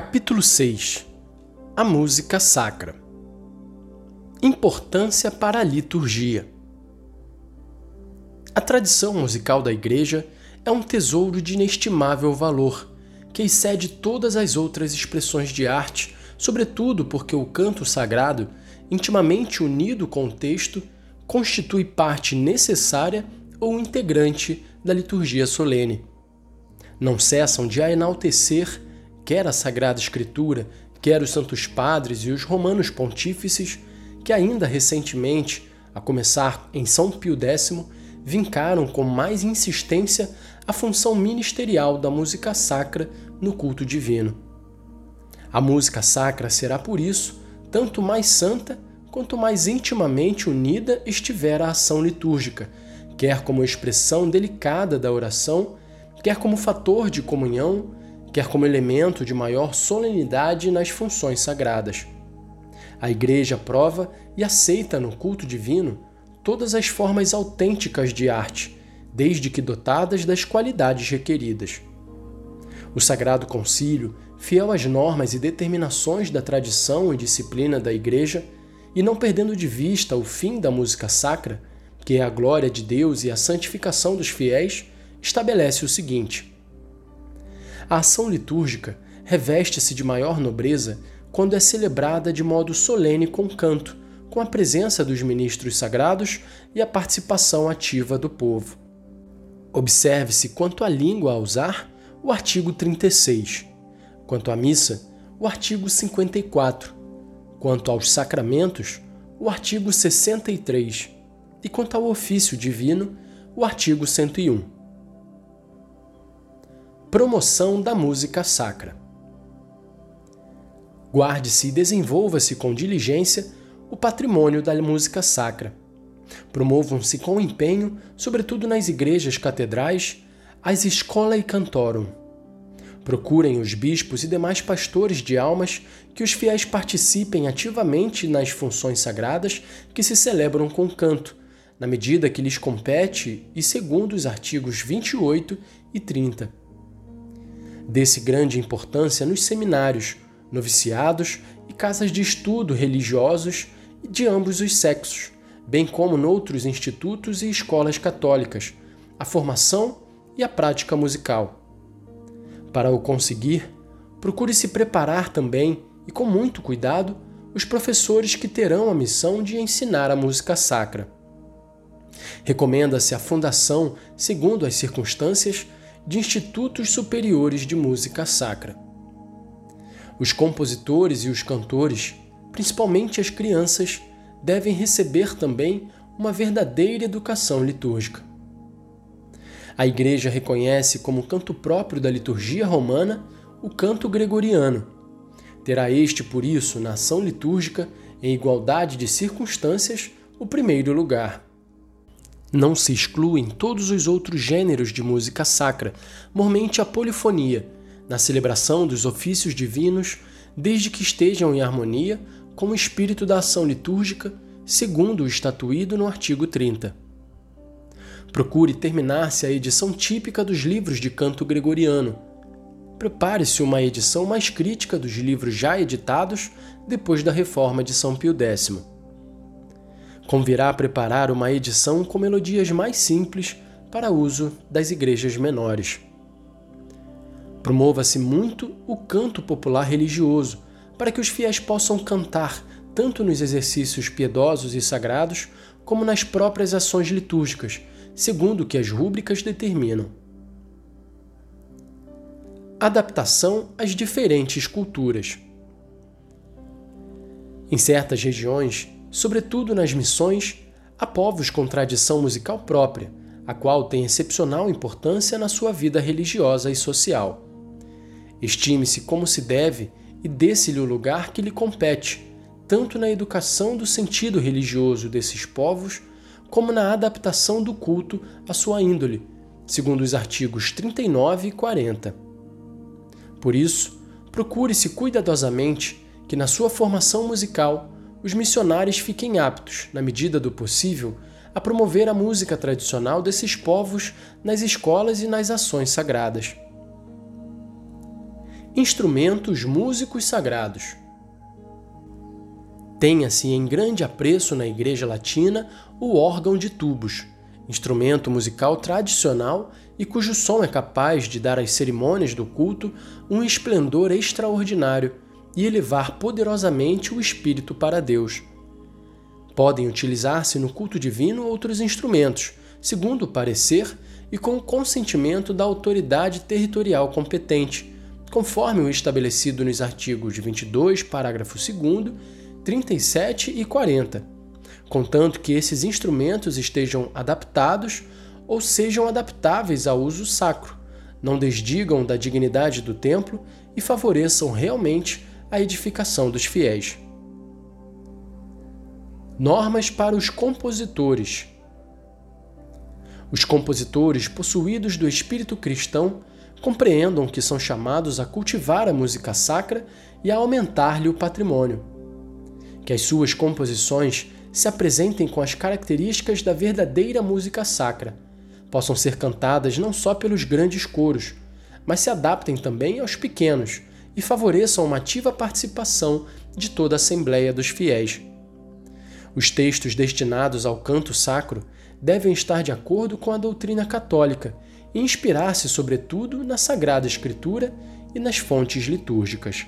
Capítulo 6 A música sacra Importância para a liturgia. A tradição musical da Igreja é um tesouro de inestimável valor, que excede todas as outras expressões de arte, sobretudo porque o canto sagrado, intimamente unido com o texto, constitui parte necessária ou integrante da liturgia solene. Não cessam de a enaltecer quer a Sagrada Escritura, quer os Santos Padres e os Romanos Pontífices, que ainda recentemente, a começar em São Pio X, vincaram com mais insistência a função ministerial da música sacra no culto divino. A música sacra será, por isso, tanto mais santa quanto mais intimamente unida estiver a ação litúrgica, quer como expressão delicada da oração, quer como fator de comunhão, quer como elemento de maior solenidade nas funções sagradas. A Igreja aprova e aceita no culto divino todas as formas autênticas de arte, desde que dotadas das qualidades requeridas. O Sagrado Concílio, fiel às normas e determinações da tradição e disciplina da Igreja, e não perdendo de vista o fim da música sacra, que é a glória de Deus e a santificação dos fiéis, estabelece o seguinte: a ação litúrgica reveste-se de maior nobreza quando é celebrada de modo solene com canto, com a presença dos ministros sagrados e a participação ativa do povo. Observe-se quanto à língua a usar, o artigo 36, quanto à missa, o artigo 54, quanto aos sacramentos, o artigo 63 e quanto ao ofício divino, o artigo 101. Promoção da música sacra. Guarde-se e desenvolva-se com diligência o patrimônio da música sacra. Promovam-se com empenho, sobretudo nas igrejas catedrais, as escola e cantorum. Procurem os bispos e demais pastores de almas que os fiéis participem ativamente nas funções sagradas que se celebram com canto, na medida que lhes compete e segundo os artigos 28 e 30 desse grande importância nos seminários, noviciados e casas de estudo religiosos de ambos os sexos, bem como noutros institutos e escolas católicas, a formação e a prática musical. Para o conseguir, procure se preparar também, e com muito cuidado, os professores que terão a missão de ensinar a música sacra. Recomenda-se a fundação, segundo as circunstâncias, de institutos superiores de música sacra. Os compositores e os cantores, principalmente as crianças, devem receber também uma verdadeira educação litúrgica. A Igreja reconhece como canto próprio da liturgia romana o canto gregoriano. Terá este, por isso, na ação litúrgica, em igualdade de circunstâncias, o primeiro lugar. Não se excluem todos os outros gêneros de música sacra, mormente a polifonia, na celebração dos ofícios divinos, desde que estejam em harmonia com o espírito da ação litúrgica, segundo o estatuído no artigo 30. Procure terminar-se a edição típica dos livros de canto gregoriano. Prepare-se uma edição mais crítica dos livros já editados depois da reforma de São Pio X. Convirá preparar uma edição com melodias mais simples para uso das igrejas menores. Promova-se muito o canto popular religioso, para que os fiéis possam cantar tanto nos exercícios piedosos e sagrados, como nas próprias ações litúrgicas, segundo o que as rúbricas determinam. Adaptação às diferentes culturas. Em certas regiões, Sobretudo nas missões, há povos com tradição musical própria, a qual tem excepcional importância na sua vida religiosa e social. Estime-se como se deve e dê-se-lhe o lugar que lhe compete, tanto na educação do sentido religioso desses povos, como na adaptação do culto à sua índole, segundo os artigos 39 e 40. Por isso, procure-se cuidadosamente que na sua formação musical os missionários fiquem aptos, na medida do possível, a promover a música tradicional desses povos nas escolas e nas ações sagradas. instrumentos músicos sagrados. Tenha-se em grande apreço na Igreja Latina o órgão de tubos, instrumento musical tradicional e cujo som é capaz de dar às cerimônias do culto um esplendor extraordinário e elevar poderosamente o espírito para Deus. Podem utilizar-se no culto divino outros instrumentos, segundo o parecer e com o consentimento da autoridade territorial competente, conforme o estabelecido nos artigos 22, parágrafo 2, 37 e 40, contanto que esses instrumentos estejam adaptados ou sejam adaptáveis ao uso sacro, não desdigam da dignidade do templo e favoreçam realmente a edificação dos fiéis. Normas para os compositores. Os compositores possuídos do espírito cristão compreendam que são chamados a cultivar a música sacra e a aumentar-lhe o patrimônio. Que as suas composições se apresentem com as características da verdadeira música sacra, possam ser cantadas não só pelos grandes coros, mas se adaptem também aos pequenos e favoreçam uma ativa participação de toda a Assembleia dos Fiéis. Os textos destinados ao canto sacro devem estar de acordo com a doutrina católica e inspirar-se, sobretudo, na Sagrada Escritura e nas fontes litúrgicas.